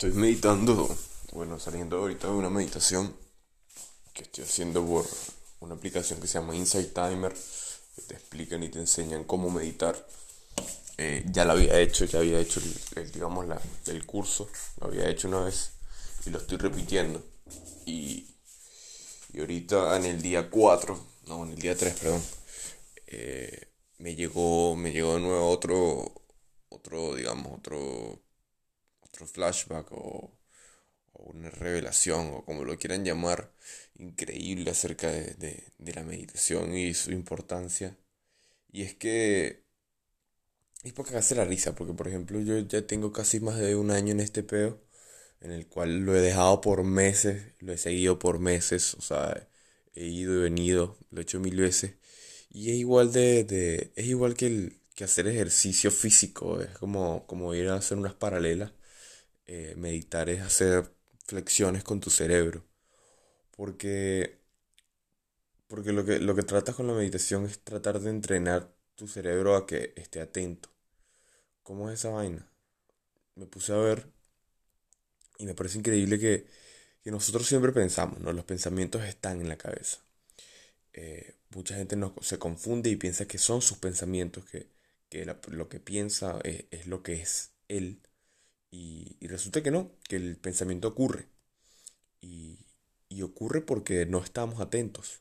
Estoy meditando, bueno, saliendo ahorita de una meditación que estoy haciendo por una aplicación que se llama Insight Timer, que te explican y te enseñan cómo meditar. Eh, ya lo había hecho, ya había hecho el, digamos, la, el curso, lo había hecho una vez y lo estoy repitiendo. Y, y ahorita en el día 4, no, en el día 3, perdón, eh, me llegó, me llegó de nuevo otro, otro, digamos, otro otro flashback o, una revelación o como lo quieran llamar, increíble acerca de, la meditación y su importancia. Y es que es porque hace la risa, porque por ejemplo yo ya tengo casi más de un año en este peo, en el cual lo he dejado por meses, lo he seguido por meses, o sea, he ido y venido, lo he hecho mil veces. Y es igual de, de es igual que, el, que hacer ejercicio físico, es como, como ir a hacer unas paralelas. Eh, meditar es hacer flexiones con tu cerebro. Porque, porque lo, que, lo que tratas con la meditación es tratar de entrenar tu cerebro a que esté atento. ¿Cómo es esa vaina? Me puse a ver y me parece increíble que, que nosotros siempre pensamos, ¿no? Los pensamientos están en la cabeza. Eh, mucha gente no, se confunde y piensa que son sus pensamientos, que, que lo que piensa es, es, lo que es él. Y, resulta que no, que el pensamiento ocurre. Y, ocurre porque no estamos atentos,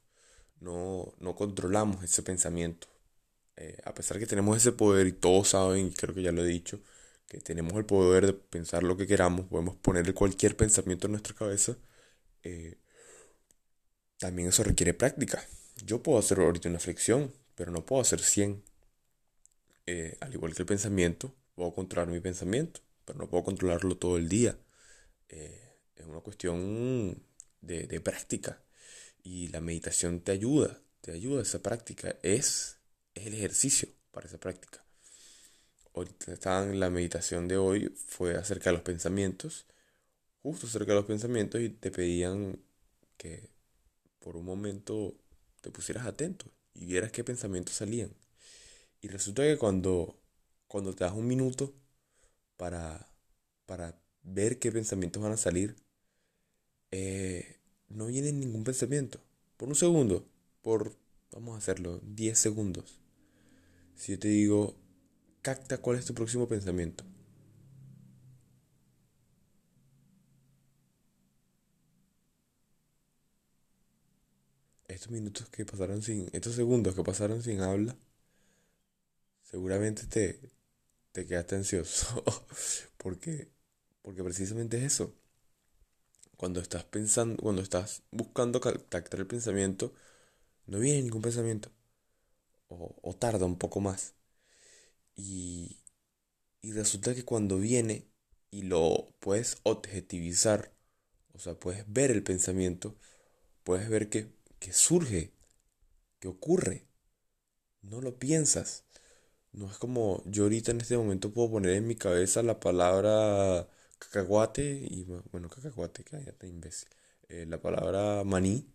no, no controlamos ese pensamiento. Eh, a pesar que tenemos ese poder y todos saben, y creo que ya lo he dicho, que tenemos el poder de pensar lo que queramos, podemos poner cualquier pensamiento en nuestra cabeza, eh, también eso requiere práctica. Yo puedo hacer ahorita una flexión, pero no puedo hacer 100. Eh, al igual que el pensamiento, puedo controlar mi pensamiento pero no puedo controlarlo todo el día. Eh, es una cuestión de, práctica y la meditación te ayuda, te ayuda a esa práctica, es, es el ejercicio para esa práctica. Ahorita estaban, la meditación de hoy fue acerca de los pensamientos, justo acerca de los pensamientos y te pedían que por un momento te pusieras atento y vieras qué pensamientos salían. Y resulta que cuando, cuando te das un minuto para, para ver qué pensamientos van a salir, eh, no viene ningún pensamiento. Por un segundo, por, vamos a hacerlo, 10 segundos. Si yo te digo, capta cuál es tu próximo pensamiento. Estos minutos que pasaron sin, estos segundos que pasaron sin habla, seguramente te, te quedaste ansioso. porque, porque precisamente es eso. Cuando estás pensando, cuando estás buscando captar el pensamiento, no viene ningún pensamiento. O, tarda un poco más. Y, y resulta que cuando viene y lo puedes objetivizar, o sea, puedes ver el pensamiento, puedes ver que, que surge, que ocurre. No lo piensas. No es como yo ahorita en este momento puedo poner en mi cabeza la palabra cacahuate y bueno, cacahuate, cállate imbécil. Eh, la palabra maní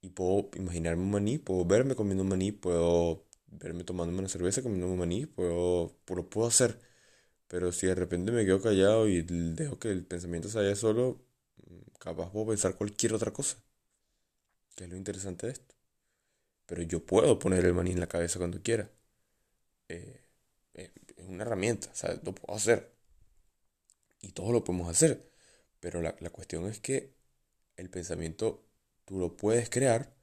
y puedo imaginarme un maní, puedo verme comiendo un maní, puedo verme tomando una cerveza comiendo un maní, puedo, lo puedo hacer. Pero si de repente me quedo callado y dejo que el pensamiento se vaya solo, capaz puedo pensar cualquier otra cosa. Que es lo interesante de esto. Pero yo puedo poner el maní en la cabeza cuando quiera. Es una herramienta, ¿sabes? Lo puedo hacer. Y todos lo podemos hacer. Pero la, cuestión es que el pensamiento tú lo puedes crear,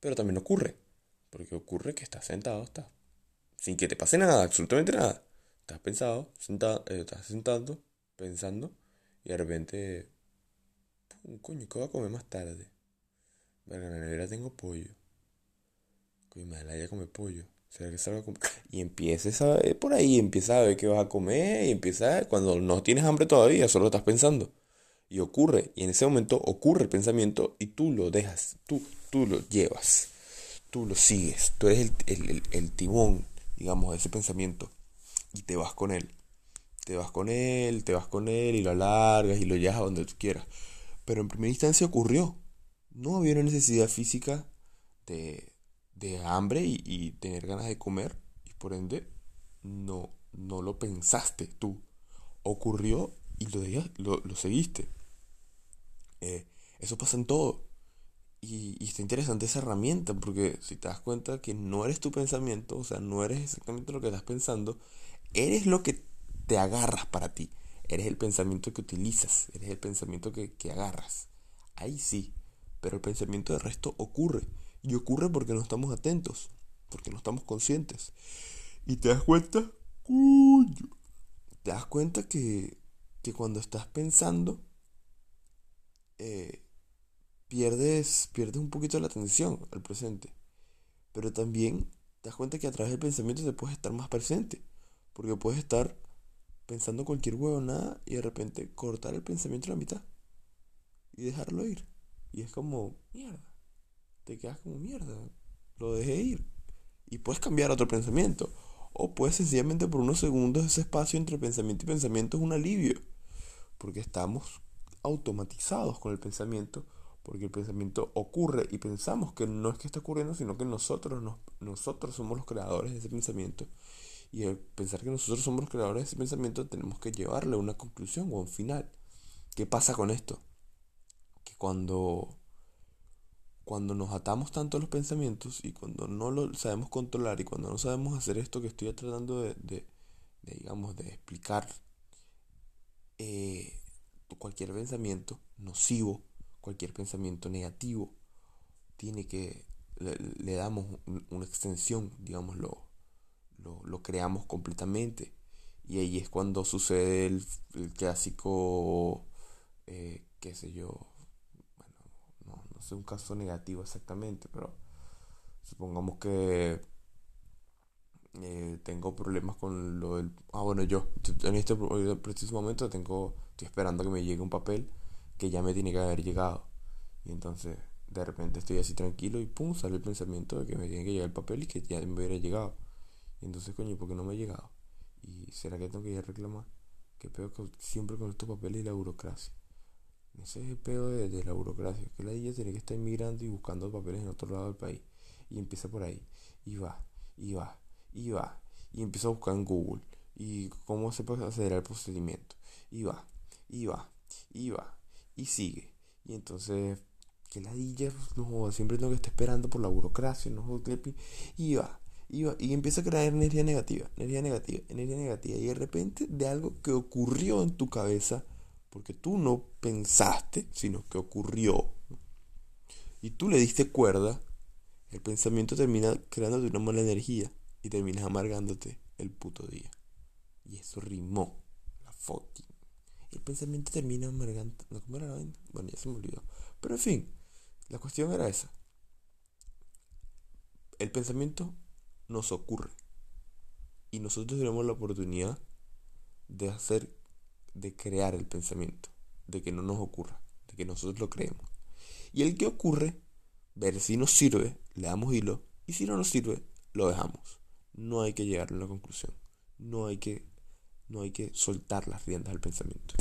pero también ocurre. Porque ocurre que estás sentado, estás sin que te pase nada, absolutamente nada. Estás pensado, sentado, eh, estás sentando, pensando, y de repente, pum, coño, ¿qué voy a comer más tarde? Verga, en la nevera tengo pollo. Coño, me la comer pollo. Y empieces a ver por ahí, empieza a ver qué vas a comer y empieza cuando no tienes hambre todavía, solo estás pensando. Y ocurre, y en ese momento ocurre el pensamiento y tú lo dejas, tú, tú lo llevas, tú lo sigues, tú eres el, el timón, digamos, de ese pensamiento y te vas con él. Te vas con él, te vas con él y lo alargas y lo llevas a donde tú quieras. Pero en primera instancia ocurrió. No había una necesidad física de, de hambre y, tener ganas de comer y por ende no, no lo pensaste tú. Ocurrió y lo, lo, seguiste. Eh, eso pasa en todo. Y, y, está interesante esa herramienta porque si te das cuenta que no eres tu pensamiento, o sea, no eres exactamente lo que estás pensando, eres lo que te agarras para ti. Eres el pensamiento que utilizas, eres el pensamiento que, que agarras. Ahí sí, pero el pensamiento de resto ocurre. Y ocurre porque no estamos atentos, porque no estamos conscientes. Y te das cuenta, te das cuenta que, que cuando estás pensando, eh, pierdes, pierdes un poquito la atención al presente. Pero también te das cuenta que a través del pensamiento te puedes estar más presente. Porque puedes estar pensando cualquier huevo nada y de repente cortar el pensamiento a la mitad y dejarlo ir. Y es como, mierda, te quedas como mierda, lo dejé ir. Y puedes cambiar otro pensamiento. O puedes sencillamente por unos segundos ese espacio entre pensamiento y pensamiento es un alivio. Porque estamos automatizados con el pensamiento. Porque el pensamiento ocurre y pensamos que no es que está ocurriendo, sino que nosotros, nosotros somos los creadores de ese pensamiento. Y al pensar que nosotros somos los creadores de ese pensamiento, tenemos que llevarle a una conclusión o a un final. ¿Qué pasa con esto? Que cuando, cuando nos atamos tanto a los pensamientos y cuando no lo sabemos controlar y cuando no sabemos hacer esto que estoy tratando de, digamos, de explicar, eh, cualquier pensamiento nocivo, cualquier pensamiento negativo, tiene que, le, damos una extensión, digámoslo, lo, creamos completamente. Y ahí es cuando sucede el, clásico, eh, qué sé yo, sé un caso negativo exactamente, pero supongamos que eh, tengo problemas con lo del... Ah, bueno, yo en este preciso momento tengo, estoy esperando que me llegue un papel que ya me tiene que haber llegado. Y entonces de repente estoy así tranquilo y pum, sale el pensamiento de que me tiene que llegar el papel y que ya me hubiera llegado. Y entonces, coño, ¿por qué no me ha llegado? ¿Y será que tengo que ir a reclamar? ¿Qué peor que siempre con estos papeles y la burocracia? Ese es el peor de, la burocracia, que la niña tiene que estar inmigrando y buscando papeles en otro lado del país. Y empieza por ahí. Y va, y va, y va. Y empieza a buscar en Google. Y cómo se puede acelerar el procedimiento. Y va, y va, y va. Y sigue. Y entonces, que la DJ, no siempre tengo que estar esperando por la burocracia, no y va, y, empieza a crear energía negativa, energía negativa, energía negativa. Y de repente de algo que ocurrió en tu cabeza, porque tú no pensaste, sino que ocurrió, y tú le diste cuerda, el pensamiento termina creándote una mala energía y terminas amargándote el puto día. Y eso rimó, la fucking. El pensamiento termina amargando. ¿Cómo era la Bueno, ya se me olvidó. Pero en fin, la cuestión era esa. El pensamiento nos ocurre. Y nosotros tenemos la oportunidad de hacer, de crear el pensamiento, de que no nos ocurra, de que nosotros lo creemos. Y el que ocurre, ver si nos sirve, le damos hilo, y si no nos sirve, lo dejamos. No hay que llegar a una conclusión. No hay que, no hay que soltar las riendas del pensamiento.